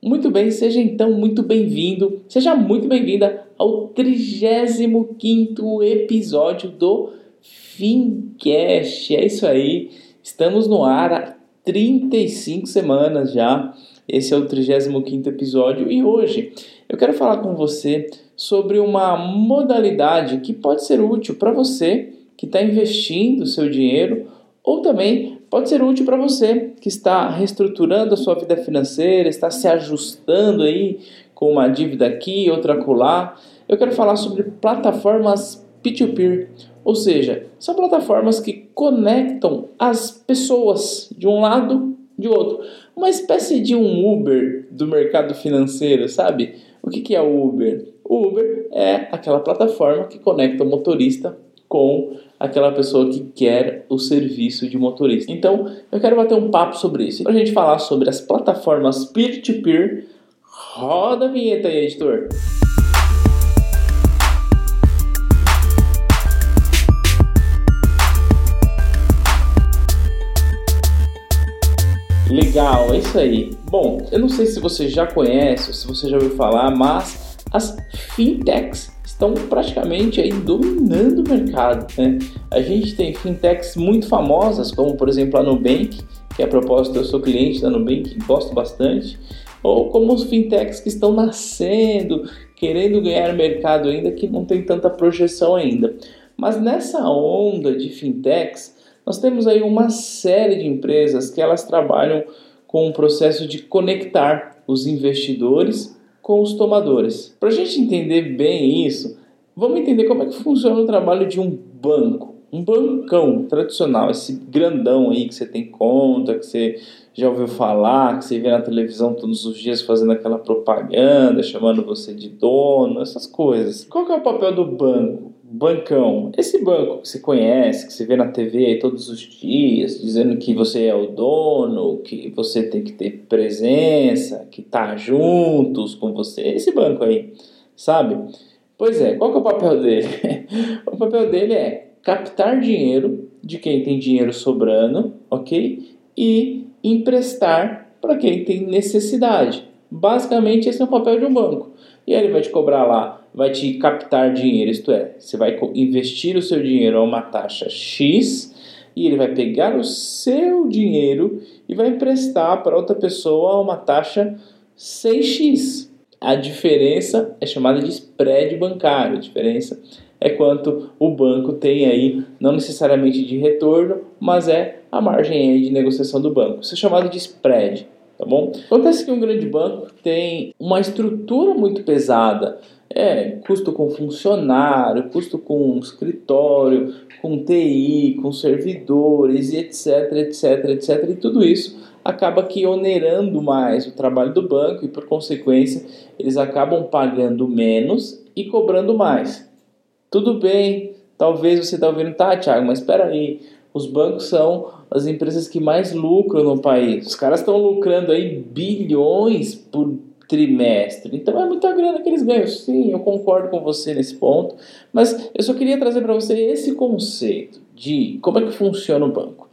Muito bem, seja então muito bem-vindo, seja muito bem-vinda ao 35 episódio do Fincast. É isso aí, estamos no ar há 35 semanas já. Esse é o 35 episódio e hoje eu quero falar com você sobre uma modalidade que pode ser útil para você que está investindo seu dinheiro ou também pode ser útil para você que está reestruturando a sua vida financeira, está se ajustando aí com uma dívida aqui, outra acolá. Eu quero falar sobre plataformas peer-to-peer, ou seja, são plataformas que conectam as pessoas de um lado de outro. Uma espécie de um Uber do mercado financeiro, sabe? O que é o Uber? O Uber é aquela plataforma que conecta o motorista com aquela pessoa que quer o serviço de motorista. Então, eu quero bater um papo sobre isso. Para a gente falar sobre as plataformas peer-to-peer, roda a vinheta aí, editor. Legal, é isso aí. Bom, eu não sei se você já conhece ou se você já ouviu falar, mas as fintechs estão praticamente aí dominando o mercado. Né? A gente tem fintechs muito famosas, como por exemplo a Nubank, que a propósito eu sou cliente da Nubank, gosto bastante, ou como os fintechs que estão nascendo, querendo ganhar mercado ainda, que não tem tanta projeção ainda. Mas nessa onda de fintechs, nós temos aí uma série de empresas que elas trabalham com o processo de conectar os investidores com os tomadores. Para a gente entender bem isso, vamos entender como é que funciona o trabalho de um banco. Um bancão tradicional, esse grandão aí que você tem conta, que você já ouviu falar, que você vê na televisão todos os dias fazendo aquela propaganda, chamando você de dono, essas coisas. Qual que é o papel do banco? Bancão. Esse banco que você conhece, que você vê na TV todos os dias, dizendo que você é o dono, que você tem que ter presença, que tá juntos com você. Esse banco aí, sabe? Pois é, qual que é o papel dele? o papel dele é captar dinheiro de quem tem dinheiro sobrando, ok? E emprestar para quem tem necessidade. Basicamente, esse é o papel de um banco. E aí ele vai te cobrar lá, vai te captar dinheiro, isto é, você vai investir o seu dinheiro a uma taxa X e ele vai pegar o seu dinheiro e vai emprestar para outra pessoa a uma taxa 6x. A diferença é chamada de spread bancário. A diferença é quanto o banco tem aí, não necessariamente de retorno, mas é a margem de negociação do banco. Isso é chamado de spread tá bom? Acontece que um grande banco tem uma estrutura muito pesada, é custo com funcionário, custo com escritório, com TI, com servidores etc, etc, etc, e tudo isso acaba que onerando mais o trabalho do banco e por consequência eles acabam pagando menos e cobrando mais. Tudo bem, talvez você está ouvindo, tá, Thiago, mas espera aí, os bancos são as empresas que mais lucram no país. Os caras estão lucrando aí bilhões por trimestre. Então é muita grana que eles ganham. Sim, eu concordo com você nesse ponto, mas eu só queria trazer para você esse conceito de como é que funciona o banco.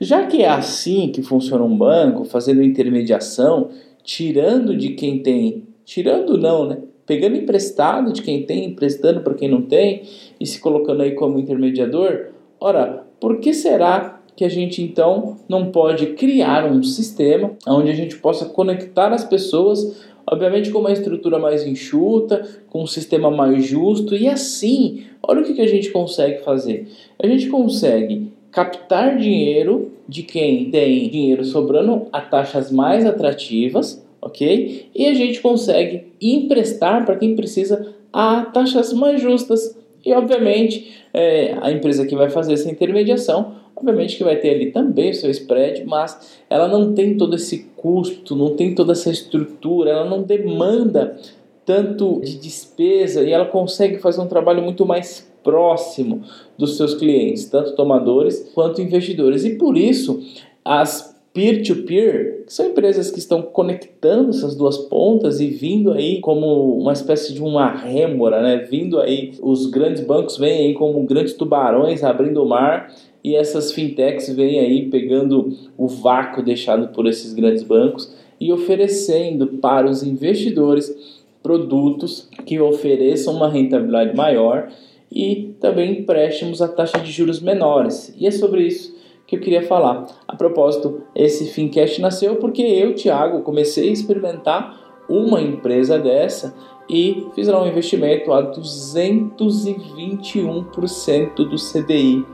Já que é assim que funciona um banco, fazendo intermediação, tirando de quem tem, tirando não, né? Pegando emprestado de quem tem, emprestando para quem não tem e se colocando aí como intermediador. Ora, por que será que a gente então não pode criar um sistema onde a gente possa conectar as pessoas, obviamente com uma estrutura mais enxuta, com um sistema mais justo e assim, olha o que, a gente consegue fazer. A gente consegue captar dinheiro de quem tem dinheiro sobrando a taxas mais atrativas, ok? E a gente consegue emprestar para quem precisa a taxas mais justas. E obviamente é, a empresa que vai fazer essa intermediação, obviamente que vai ter ali também o seu spread, mas ela não tem todo esse custo, não tem toda essa estrutura, ela não demanda tanto de despesa e ela consegue fazer um trabalho muito mais próximo dos seus clientes, tanto tomadores quanto investidores. E por isso as peer-to-peer, que são empresas que estão conectando essas duas pontas e vindo aí como uma espécie de uma rêmora, né? Vindo aí, os grandes bancos vêm aí como grandes tubarões abrindo o mar e essas fintechs vêm aí pegando o vácuo deixado por esses grandes bancos e oferecendo para os investidores produtos que ofereçam uma rentabilidade maior e também empréstimos a taxa de juros menores. E é sobre isso que eu queria falar. A propósito, esse Fincast nasceu porque eu, Thiago, comecei a experimentar uma empresa dessa e fiz lá um investimento a 221% do CDI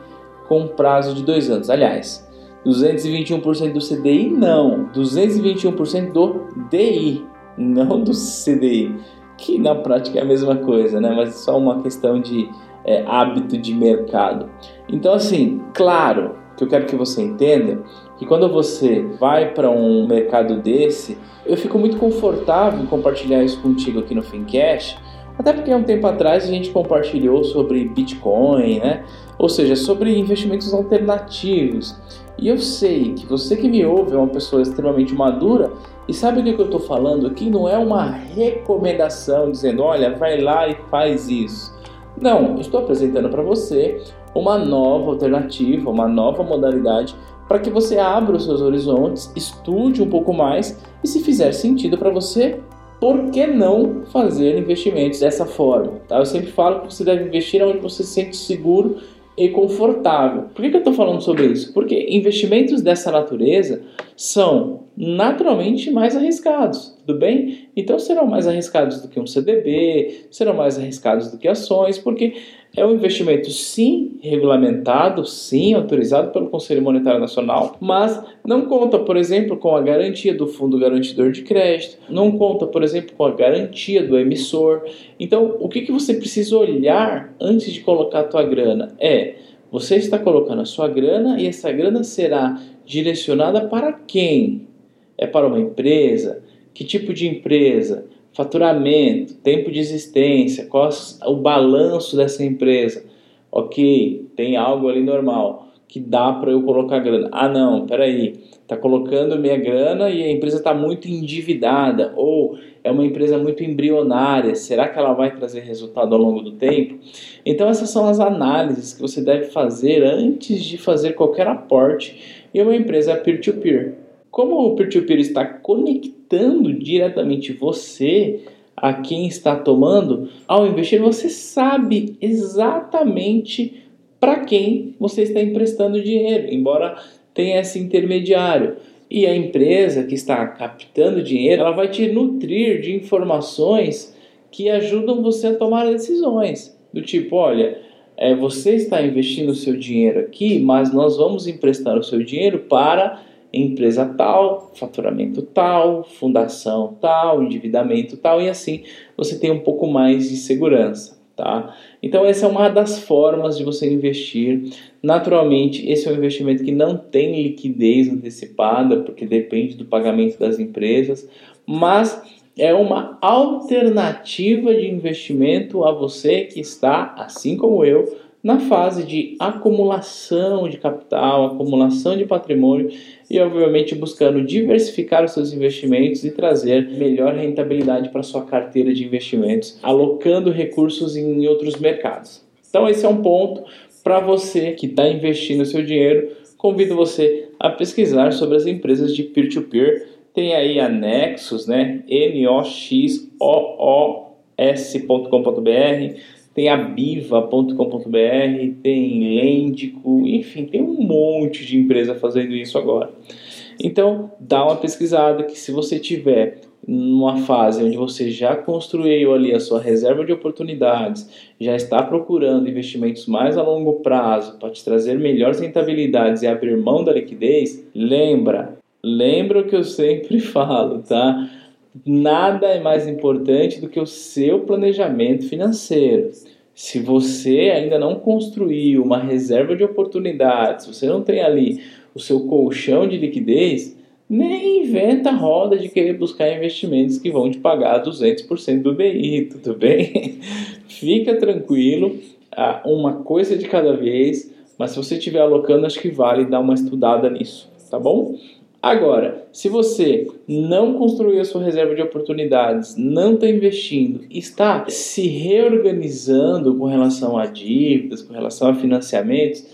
com prazo de dois anos. Aliás, 221% do CDI não, 221% do DI, não do CDI, que na prática é a mesma coisa, né? Mas só uma questão de é, hábito de mercado. Então, assim, claro que eu quero que você entenda que quando você vai para um mercado desse, eu fico muito confortável em compartilhar isso contigo aqui no Fincash, até porque há um tempo atrás a gente compartilhou sobre Bitcoin, né? Ou seja, sobre investimentos alternativos. E eu sei que você que me ouve é uma pessoa extremamente madura e sabe o que eu estou falando aqui? Não é uma recomendação dizendo, olha, vai lá e faz isso. Não, estou apresentando para você uma nova alternativa, uma nova modalidade para que você abra os seus horizontes, estude um pouco mais e se fizer sentido para você, por que não fazer investimentos dessa forma? Tá? Eu sempre falo que você deve investir onde você se sente seguro e confortável. Por que, que eu estou falando sobre isso? Porque investimentos dessa natureza são naturalmente mais arriscados, tudo bem? Então serão mais arriscados do que um CDB, serão mais arriscados do que ações, porque é um investimento sim regulamentado, sim autorizado pelo Conselho Monetário Nacional, mas não conta, por exemplo, com a garantia do fundo garantidor de crédito, não conta, por exemplo, com a garantia do emissor. Então, o que, que você precisa olhar antes de colocar a tua grana é você está colocando a sua grana e essa grana será direcionada para quem? É para uma empresa? Que tipo de empresa? Faturamento, tempo de existência, qual o balanço dessa empresa? Ok, tem algo ali normal que dá para eu colocar grana. Ah, não, peraí, tá colocando minha grana e a empresa está muito endividada ou é uma empresa muito embrionária. Será que ela vai trazer resultado ao longo do tempo? Então essas são as análises que você deve fazer antes de fazer qualquer aporte em uma empresa peer-to-peer. Como o peer-to-peer está conectando diretamente você a quem está tomando, ao investir você sabe exatamente para quem você está emprestando dinheiro, embora tenha esse intermediário. E a empresa que está captando dinheiro, ela vai te nutrir de informações que ajudam você a tomar decisões. Do tipo, olha, é, você está investindo o seu dinheiro aqui, mas nós vamos emprestar o seu dinheiro para empresa tal, faturamento tal, fundação tal, endividamento tal, e assim você tem um pouco mais de segurança. Tá? Então, essa é uma das formas de você investir. Naturalmente, esse é um investimento que não tem liquidez antecipada, porque depende do pagamento das empresas, mas é uma alternativa de investimento a você que está, assim como eu, na fase de acumulação de capital, acumulação de patrimônio e, obviamente, buscando diversificar os seus investimentos e trazer melhor rentabilidade para sua carteira de investimentos, alocando recursos em outros mercados. Então, esse é um ponto para você que está investindo seu dinheiro. Convido você a pesquisar sobre as empresas de peer-to-peer. -peer. Tem aí a Nexus, né? N-O-X-O-O-S.com.br tem a biva.com.br, tem Lendico, enfim, tem um monte de empresa fazendo isso agora. Então, dá uma pesquisada que se você tiver numa fase onde você já construiu ali a sua reserva de oportunidades, já está procurando investimentos mais a longo prazo para te trazer melhores rentabilidades e abrir mão da liquidez, lembra, lembra o que eu sempre falo, tá? Nada é mais importante do que o seu planejamento financeiro. Se você ainda não construiu uma reserva de oportunidades, você não tem ali o seu colchão de liquidez, nem inventa a roda de querer buscar investimentos que vão te pagar 200% do BI, tudo bem? Fica tranquilo, uma coisa de cada vez, mas se você estiver alocando, acho que vale dar uma estudada nisso, tá bom? Agora, se você não construiu a sua reserva de oportunidades, não está investindo, está se reorganizando com relação a dívidas, com relação a financiamentos,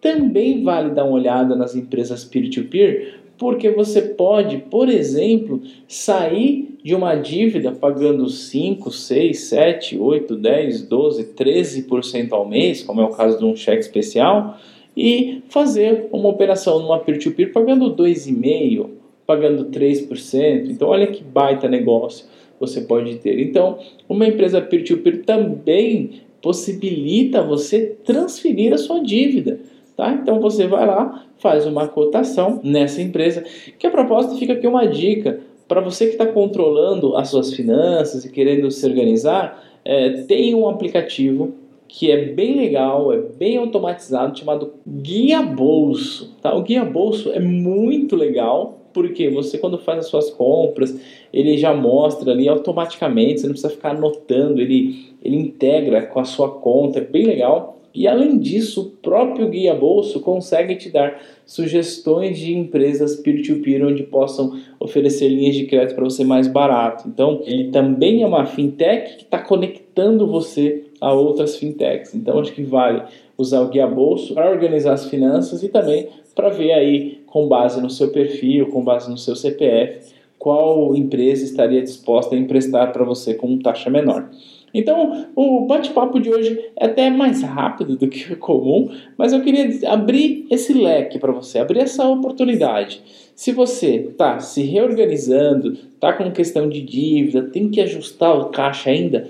também vale dar uma olhada nas empresas peer-to-peer, porque você pode, por exemplo, sair de uma dívida pagando 5, 6, 7, 8, 10, 12, 13% ao mês, como é o caso de um cheque especial, e fazer uma operação numa peer-to-peer pagando 2,5%, pagando 3%. Então, olha que baita negócio você pode ter. Então, uma empresa peer-to-peer -peer também possibilita você transferir a sua dívida. Tá? Então você vai lá, faz uma cotação nessa empresa, que a propósito fica aqui uma dica para você que está controlando as suas finanças e querendo se organizar, é, tem um aplicativo que é bem legal, é bem automatizado, chamado Guia Bolso. Tá? O Guia Bolso é muito legal, porque você quando faz as suas compras, ele já mostra ali automaticamente, você não precisa ficar anotando, ele, ele integra com a sua conta, é bem legal. E além disso, o próprio Guia Bolso consegue te dar sugestões de empresas peer-to-peer -peer onde possam oferecer linhas de crédito para você mais barato. Então, ele também é uma fintech que está conectando você a outras fintechs. Então, acho que vale usar o Guia Bolso para organizar as finanças e também para ver aí, com base no seu perfil, com base no seu CPF, qual empresa estaria disposta a emprestar para você com taxa menor. Então, o bate-papo de hoje é até mais rápido do que o comum, mas eu queria abrir esse leque para você, abrir essa oportunidade. Se você está se reorganizando, está com questão de dívida, tem que ajustar o caixa ainda,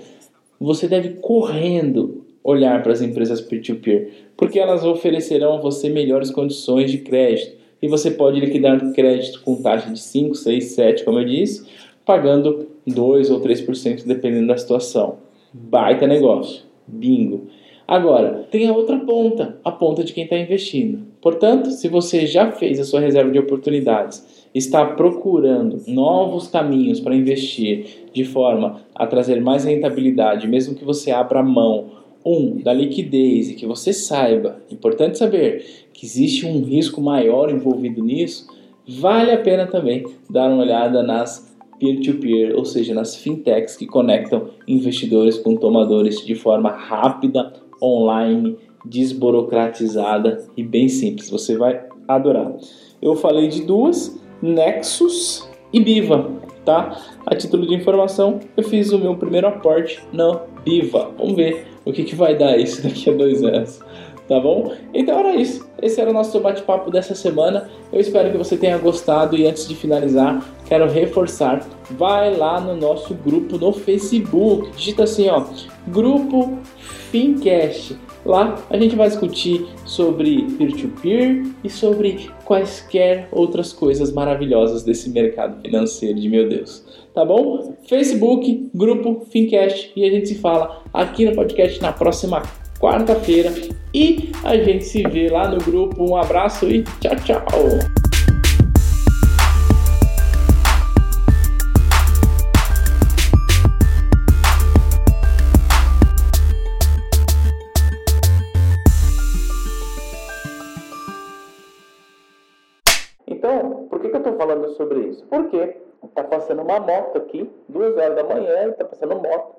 você deve correndo olhar para as empresas peer-to-peer, porque elas oferecerão a você melhores condições de crédito. E você pode liquidar crédito com taxa de 5, 6, 7, como eu disse, pagando 2 ou 3% dependendo da situação. Baita negócio. Bingo. Agora, tem a outra ponta, a ponta de quem está investindo. Portanto, se você já fez a sua reserva de oportunidades, está procurando novos caminhos para investir de forma a trazer mais rentabilidade, mesmo que você abra mão um da liquidez e que você saiba, importante saber que existe um risco maior envolvido nisso, vale a pena também dar uma olhada nas peer-to-peer, -peer, ou seja, nas fintechs que conectam investidores com tomadores de forma rápida, online, desburocratizada e bem simples. Você vai adorar. Eu falei de duas, Nexus e Biva, tá? A título de informação, eu fiz o meu primeiro aporte na Biva. Vamos ver o que, que vai dar isso daqui a dois anos tá bom? Então era isso. Esse era o nosso bate-papo dessa semana. Eu espero que você tenha gostado e antes de finalizar, quero reforçar, vai lá no nosso grupo no Facebook, digita assim, ó, grupo Fincast. Lá a gente vai discutir sobre peer-to-peer -peer e sobre quaisquer outras coisas maravilhosas desse mercado financeiro de meu Deus. Tá bom? Facebook, grupo Fincast e a gente se fala aqui no podcast na próxima quarta-feira. E a gente se vê lá no grupo. Um abraço e tchau, tchau! Sobre isso? Porque está passando uma moto aqui, duas horas da manhã, está passando moto